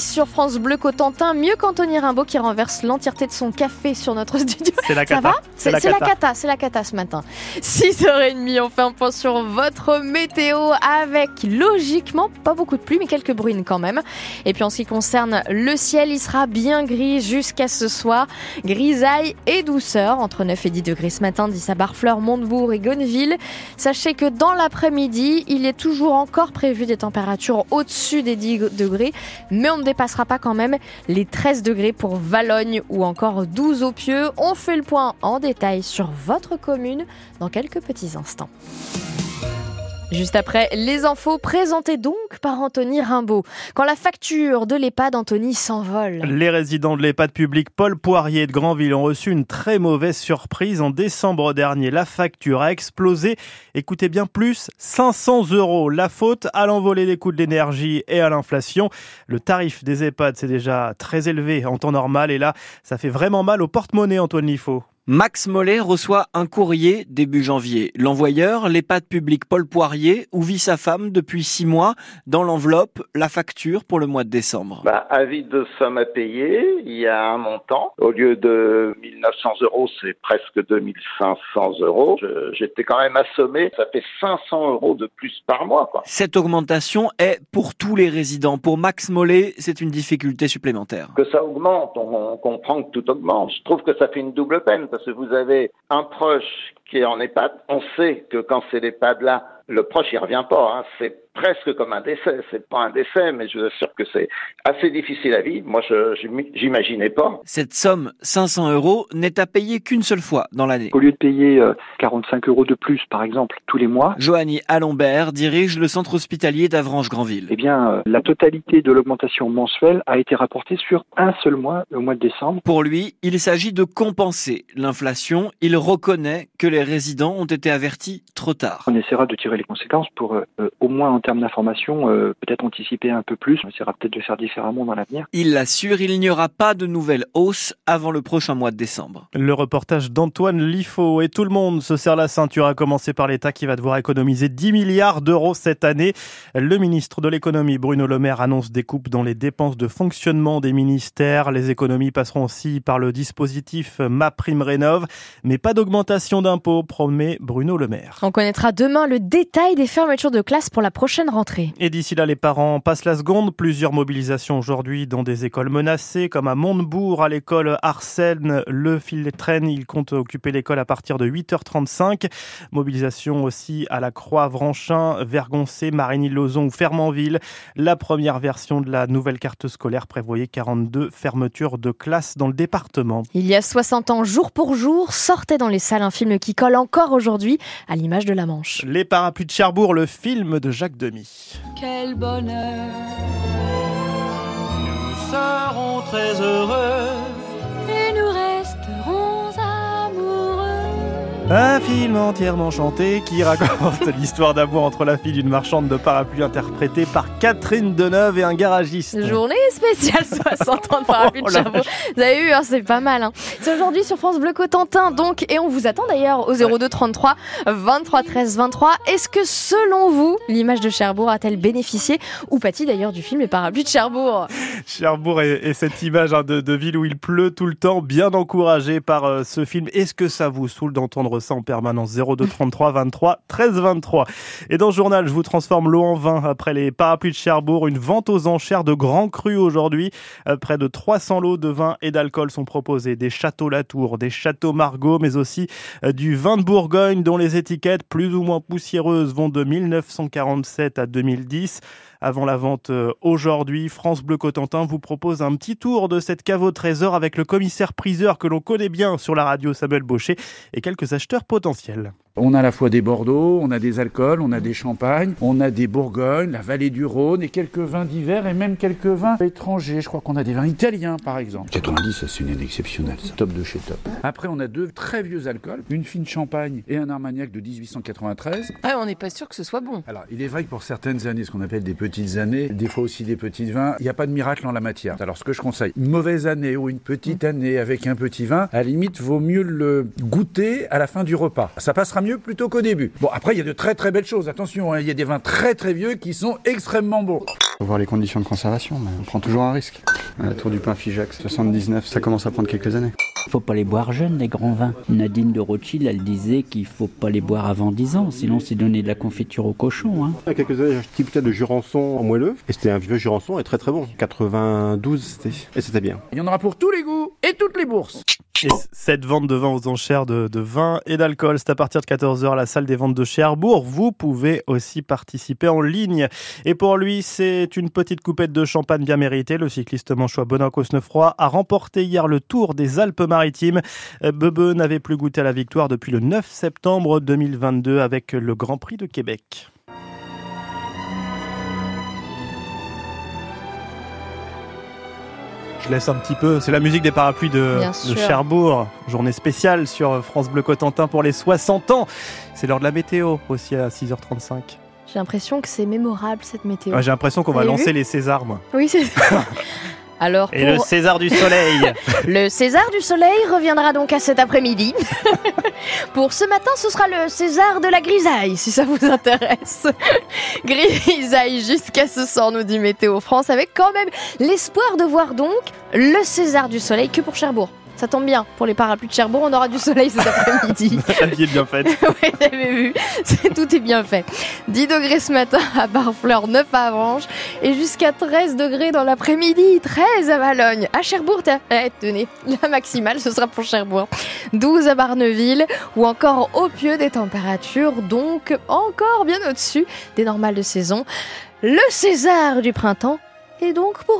Sur France Bleu Cotentin, mieux qu'Anthony Rimbaud qui renverse l'entièreté de son café sur notre studio. C'est la Ça cata. va C'est la cata, c'est la cata ce matin. 6h30, on fait un point sur votre météo avec logiquement pas beaucoup de pluie mais quelques bruines quand même. Et puis en ce qui concerne le ciel, il sera bien gris jusqu'à ce soir. Grisaille et douceur entre 9 et 10 degrés ce matin, 10 à Barfleur, Montebourg et Gonneville. Sachez que dans l'après-midi, il est toujours encore prévu des températures au-dessus des 10 degrés, mais on ne dépassera pas quand même les 13 degrés pour Valogne ou encore 12 au Pieux. On fait le point en détail sur votre commune dans quelques petits instants. Juste après, les infos présentées donc par Anthony Rimbaud. Quand la facture de l'EHPAD, Anthony, s'envole. Les résidents de l'EHPAD public Paul Poirier de Granville ont reçu une très mauvaise surprise. En décembre dernier, la facture a explosé. Écoutez bien, plus 500 euros. La faute à l'envolée des coûts de l'énergie et à l'inflation. Le tarif des EHPAD, c'est déjà très élevé en temps normal. Et là, ça fait vraiment mal au porte-monnaie, Antoine Lifo. Max Mollet reçoit un courrier début janvier. L'envoyeur, l'EHPAD public Paul Poirier, où vit sa femme depuis six mois. Dans l'enveloppe, la facture pour le mois de décembre. Bah, avis de somme à payer, il y a un montant. Au lieu de 1900 euros, c'est presque 2500 euros. J'étais quand même assommé. Ça fait 500 euros de plus par mois, quoi. Cette augmentation est pour tous les résidents. Pour Max Mollet, c'est une difficulté supplémentaire. Que ça augmente, on, on comprend que tout augmente. Je trouve que ça fait une double peine parce que vous avez un proche qui est en EHPAD. On sait que quand c'est l'EHPAD là, le proche il revient pas. Hein. C'est presque comme un décès. C'est pas un décès, mais je vous assure que c'est assez difficile à vivre. Moi, je j'im- j'imaginais pas. Cette somme, 500 euros, n'est à payer qu'une seule fois dans l'année. Au lieu de payer euh, 45 euros de plus, par exemple, tous les mois, Joanny Alombert dirige le centre hospitalier d'Avranches-Granville. eh bien, euh, la totalité de l'augmentation mensuelle a été rapportée sur un seul mois, le mois de décembre. Pour lui, il s'agit de compenser l'inflation. Il reconnaît que les résidents ont été avertis trop tard. On essaiera de tirer les conséquences pour, euh, euh, au moins en termes d'information, euh, peut-être anticiper un peu plus. On essaiera peut-être de faire différemment dans l'avenir. Il l'assure, il n'y aura pas de nouvelle hausse avant le prochain mois de décembre. Le reportage d'Antoine Lifo et tout le monde se serre la ceinture à commencer par l'État qui va devoir économiser 10 milliards d'euros cette année. Le ministre de l'économie Bruno Le Maire annonce des coupes dans les dépenses de fonctionnement des ministères. Les économies passeront aussi par le dispositif MaPrimeRénov, mais pas d'augmentation d'impôts, promet Bruno Le Maire. On connaîtra demain le détail des fermetures de classe pour la prochaine rentrée. Et d'ici là, les parents passent la seconde. Plusieurs mobilisations aujourd'hui dans des écoles menacées, comme à Montebourg, à l'école Arsène. Le fil des traînes, il compte occuper l'école à partir de 8h35. Mobilisation aussi à la Croix-Vranchin, Vergoncé, Marigny-Lozon ou Fermanville. La première version de la nouvelle carte scolaire prévoyait 42 fermetures de classes dans le département. Il y a 60 ans, jour pour jour, sortait dans les salles un film qui colle encore aujourd'hui à l'image de la Manche. Les parapluies de Cherbourg, le film de Jacques Demy. Quel bonheur Nous serons très heureux Un film entièrement chanté qui raconte l'histoire d'amour entre la fille d'une marchande de parapluies interprétée par Catherine Deneuve et un garagiste. Journée spéciale 60 ans de parapluie de Oh Cherbourg. Vous avez vu, hein, c'est pas mal. hein. C'est aujourd'hui sur France Bleu Cotentin, donc, et on vous attend d'ailleurs au 02 33 23 13 23. Est-ce que selon vous, l'image de Cherbourg a-t-elle bénéficié ou pas-t-il d'ailleurs du film Les parapluies de Cherbourg? Cherbourg et, et cette image hein, de, de ville où il pleut tout le temps, bien encouragée par euh, ce film. Est-ce que ça vous saoule d'entendre ça en permanence 02 33 23 13 23. Et dans le journal, je vous transforme l'eau en vin après les parapluies de Cherbourg. Une vente aux enchères de grands crus aujourd'hui. Euh, près de 300 lots de vin et d'alcool sont proposés. Des châteaux Latour, des châteaux Margaux, mais aussi euh, du vin de Bourgogne dont les étiquettes plus ou moins poussiéreuses vont de 1947 à 2010. Avant la vente euh, aujourd'hui, France Bleu Cotentin vous propose un petit tour de cette cave au trésor avec le commissaire priseur que l'on connaît bien sur la radio Samuel Baucher et quelques acheteurs potentiels. On a à la fois des Bordeaux, on a des alcools, on a des champagnes, on a des Bourgognes, la vallée du Rhône et quelques vins d'hiver et même quelques vins étrangers. Je crois qu'on a des vins italiens par exemple. 90, ça c'est une année exceptionnelle, ça. top de chez top. Après, on a deux très vieux alcools, une fine champagne et un armagnac de 1893. Ah, on n'est pas sûr que ce soit bon. Alors, il est vrai que pour certaines années, ce qu'on appelle des petites années, des fois aussi des petits vins. Il n'y a pas de miracle en la matière. Alors ce que je conseille, une mauvaise année ou une petite année avec un petit vin, à la limite, vaut mieux le goûter à la fin du repas. Ça passera mieux plutôt qu'au début. Bon, après, il y a de très très belles choses. Attention, hein, il y a des vins très très vieux qui sont extrêmement bons. Faut voir les conditions de conservation, mais on prend toujours un risque. La tour du pain Figeac 79, ça commence à prendre quelques années. faut pas les boire jeunes, les grands vins. Nadine de Rothschild, elle disait qu'il faut pas les boire avant 10 ans, sinon c'est donner de la confiture au cochon. Hein. Il y a quelques années, j'ai acheté une bouteille de Jurançon en moelleux, et c'était un vieux Jurançon et très très bon. 92, c'était, et c'était bien. Il y en aura pour tous les goûts et toutes les bourses. Et cette vente de vin aux enchères de, de vin et d'alcool, c'est à partir de 14h à la salle des ventes de Cherbourg. Vous pouvez aussi participer en ligne. Et pour lui, c'est une petite coupette de champagne bien méritée. Le cycliste manchois Bonin Cosnefroy a remporté hier le Tour des Alpes-Maritimes. Bebe n'avait plus goûté à la victoire depuis le 9 septembre 2022 avec le Grand Prix de Québec. Je laisse un petit peu. C'est la musique des parapluies de. Cherbourg. Journée spéciale sur France Bleu Cotentin pour les 60 ans. C'est l'heure de la météo aussi à 6h35. J'ai l'impression que c'est mémorable cette météo. Ah, J'ai l'impression qu'on va lancer les Césars, moi. Oui, c'est Alors, Et le César du Soleil. le César du Soleil reviendra donc à cet après-midi. pour ce matin, ce sera le César de la grisaille, si ça vous intéresse. grisaille jusqu'à ce soir, nous dit Météo France, avec quand même l'espoir de voir donc le César du Soleil que pour Cherbourg. Ça tombe bien, pour les parapluies de Cherbourg, on aura du soleil cet après-midi. la vie est bien faite. ouais, j'avais vu. C'est- Tout est bien fait. 10 degrés ce matin à Barfleur, 9 à Avranches et jusqu'à 13 degrés dans l'après-midi, 13 à Valogne. À Cherbourg, eh, tenez, la maximale, ce sera pour Cherbourg. 12 à Barneville ou encore au pieu des températures, donc encore bien au-dessus des normales de saison. Le César du printemps est donc pour